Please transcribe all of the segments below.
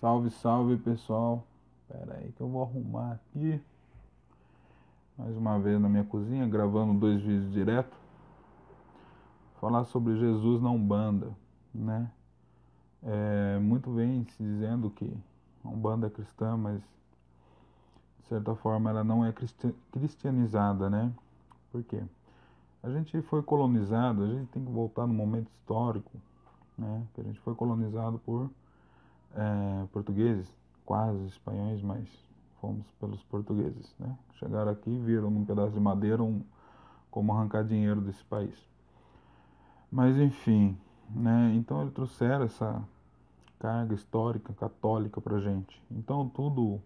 Salve, salve pessoal. Espera aí que eu vou arrumar aqui. Mais uma vez na minha cozinha, gravando dois vídeos direto. Falar sobre Jesus na Umbanda, né? É, muito bem se dizendo que a Umbanda é cristã, mas de certa forma ela não é cristianizada, né? Por quê? A gente foi colonizado, a gente tem que voltar no momento histórico, né? Que a gente foi colonizado por é, portugueses, quase espanhóis, mas fomos pelos portugueses, né? Chegaram aqui e viram num pedaço de madeira um, como arrancar dinheiro desse país. Mas enfim, né? Então eles trouxeram essa carga histórica católica para gente. Então tudo,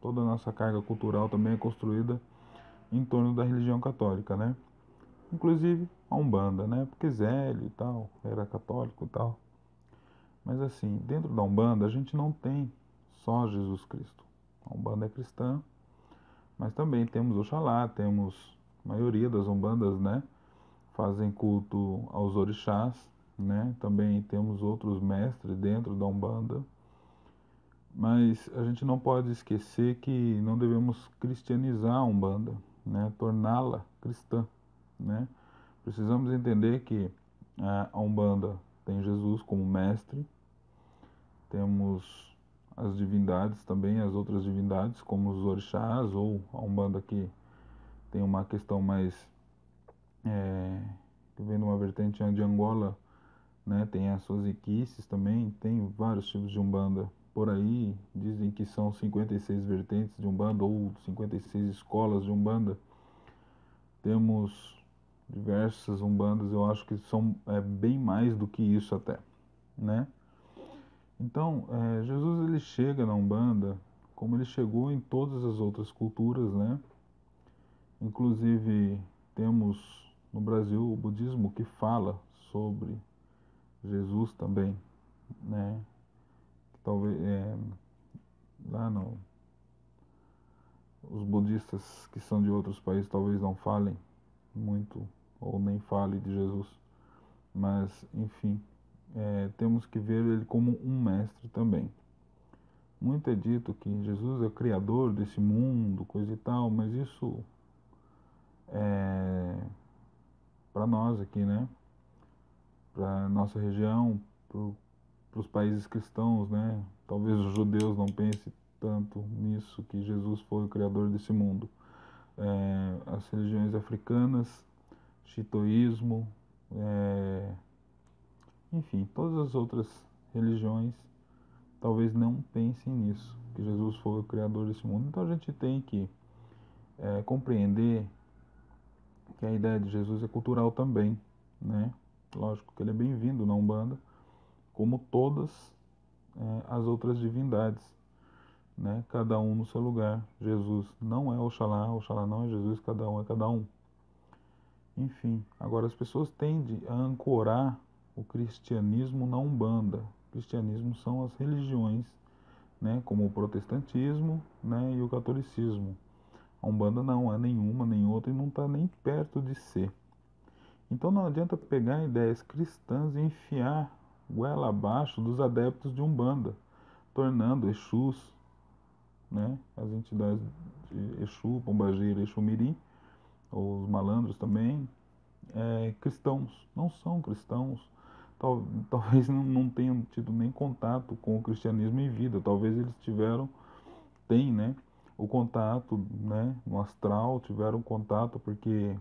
toda a nossa carga cultural também é construída em torno da religião católica, né? Inclusive a Umbanda, né? Porque Zélio e tal era católico e tal. Mas assim, dentro da Umbanda a gente não tem só Jesus Cristo. A Umbanda é cristã, mas também temos Oxalá, temos a maioria das Umbandas, né? Fazem culto aos orixás, né? Também temos outros mestres dentro da Umbanda. Mas a gente não pode esquecer que não devemos cristianizar a Umbanda, né? Torná-la cristã, né? Precisamos entender que a Umbanda tem Jesus como mestre, temos as divindades também, as outras divindades, como os orixás ou a Umbanda que tem uma questão mais. É, que vem numa vertente de Angola, né, tem as suas equices também, tem vários tipos de Umbanda por aí, dizem que são 56 vertentes de Umbanda ou 56 escolas de Umbanda. Temos diversas Umbandas, eu acho que são é, bem mais do que isso até, né? Então, é, Jesus ele chega na Umbanda como ele chegou em todas as outras culturas, né? Inclusive, temos no Brasil o budismo que fala sobre Jesus também, né? Talvez é, lá no os budistas que são de outros países talvez não falem muito ou nem falem de Jesus, mas enfim, é, temos que ver ele como um mestre também. Muito é dito que Jesus é o criador desse mundo, coisa e tal, mas isso é para nós aqui, né? Para nossa região, para os países cristãos, né? Talvez os judeus não pensem tanto nisso, que Jesus foi o criador desse mundo. É, as religiões africanas, chitoísmo, é, enfim, todas as outras religiões talvez não pensem nisso, que Jesus foi o criador desse mundo. Então a gente tem que é, compreender que a ideia de Jesus é cultural também, né? Lógico que ele é bem-vindo na Umbanda, como todas é, as outras divindades, né? Cada um no seu lugar. Jesus não é Oxalá, Oxalá não é Jesus, cada um é cada um. Enfim, agora as pessoas tendem a ancorar o cristianismo na Umbanda. O cristianismo são as religiões, né, como o protestantismo né, e o catolicismo. A Umbanda não é nenhuma nem outra e não está nem perto de ser. Então não adianta pegar ideias cristãs e enfiar goela abaixo dos adeptos de Umbanda, tornando Exus, né, as entidades de Exu, Pombagira, Exu Mirim, ou os malandros também, é, cristãos. Não são cristãos, tal, talvez não, não tenham tido nem contato com o cristianismo em vida, talvez eles tiveram, tem, né, o contato, né, no astral, tiveram contato porque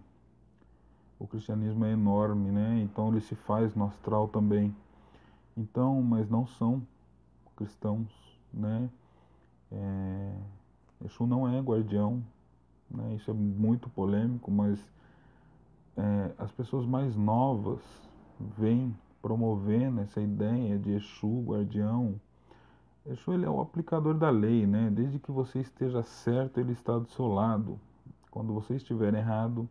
o cristianismo é enorme, né, então ele se faz no astral também. Então, mas não são cristãos, né, é, Exu não é guardião, né, isso é muito polêmico, mas é, as pessoas mais novas veem promovendo essa ideia de Exu, guardião. Exu ele é o aplicador da lei, né? Desde que você esteja certo, ele está do seu lado. Quando você estiver errado,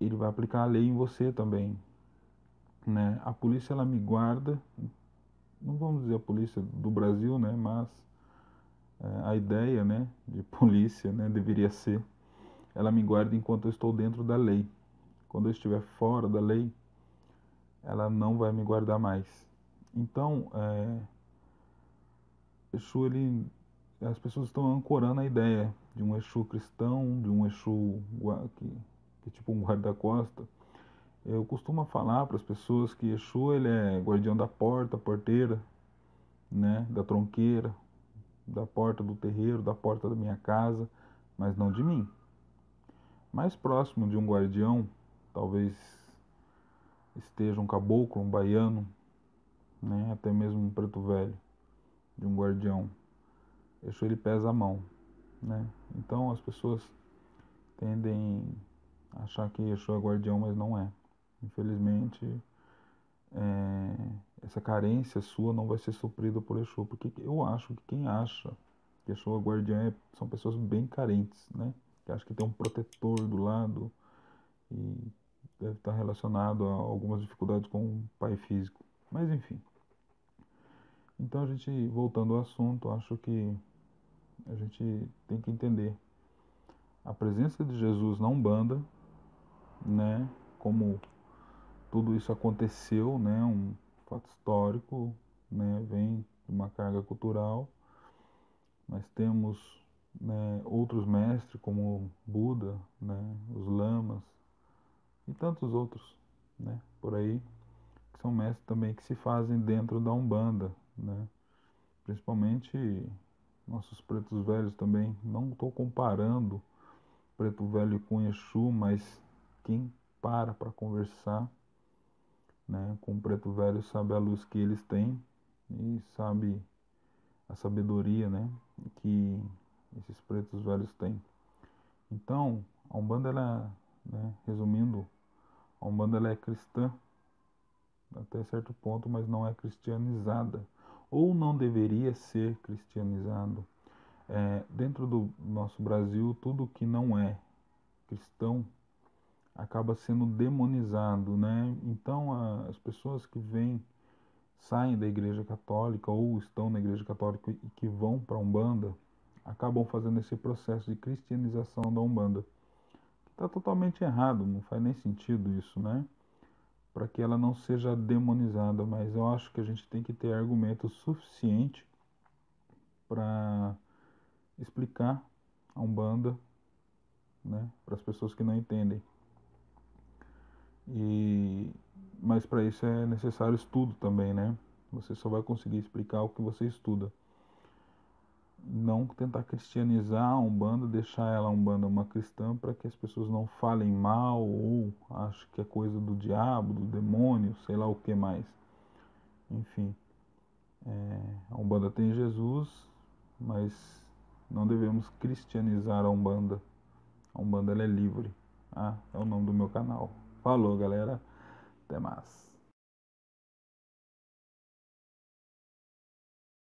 ele vai aplicar a lei em você também, né? A polícia ela me guarda, não vamos dizer a polícia do Brasil, né? Mas é, a ideia, né, de polícia, né, deveria ser, ela me guarda enquanto eu estou dentro da lei. Quando eu estiver fora da lei, ela não vai me guardar mais. Então, é, Exu, ele, as pessoas estão ancorando a ideia de um Exu cristão, de um Exu que, que é tipo um guarda-costa. Eu costumo falar para as pessoas que Exu ele é guardião da porta, porteira, né, da tronqueira, da porta do terreiro, da porta da minha casa, mas não de mim. Mais próximo de um guardião, talvez esteja um caboclo, um baiano, né, até mesmo um preto velho, de um guardião. Exu ele pesa a mão, né? Então as pessoas tendem a achar que Exu é guardião, mas não é. Infelizmente, é, essa carência sua não vai ser suprida por Exu, porque eu acho que quem acha que Exu é guardião é, são pessoas bem carentes, né? Que acham que tem um protetor do lado estar relacionado a algumas dificuldades com o pai físico. Mas enfim. Então a gente, voltando ao assunto, acho que a gente tem que entender a presença de Jesus na Umbanda, né? Como tudo isso aconteceu, né? Um fato histórico, né? Vem de uma carga cultural. Nós temos né, outros mestres como Buda, né? Os lamas e tantos outros, né? Por aí que são mestres também que se fazem dentro da Umbanda, né? Principalmente nossos pretos velhos também. Não estou comparando preto velho com Exu, mas quem para para conversar né, com o preto velho sabe a luz que eles têm e sabe a sabedoria né, que esses pretos velhos têm. Então, a Umbanda, ela, né, resumindo, a Umbanda ela é cristã até certo ponto, mas não é cristianizada ou não deveria ser cristianizado. É, dentro do nosso Brasil, tudo que não é cristão acaba sendo demonizado, né? Então a, as pessoas que vêm, saem da Igreja Católica ou estão na Igreja Católica e que vão para a Umbanda, acabam fazendo esse processo de cristianização da Umbanda. Está totalmente errado, não faz nem sentido isso, né? para que ela não seja demonizada, mas eu acho que a gente tem que ter argumento suficiente para explicar a Umbanda né, para as pessoas que não entendem. E, mas para isso é necessário estudo também, né? Você só vai conseguir explicar o que você estuda não tentar cristianizar a Umbanda, deixar ela Umbanda uma cristã para que as pessoas não falem mal ou achem que é coisa do diabo, do demônio, sei lá o que mais. Enfim, é, a Umbanda tem Jesus, mas não devemos cristianizar a Umbanda. A Umbanda é livre. Ah, é o nome do meu canal. Falou, galera. Até mais.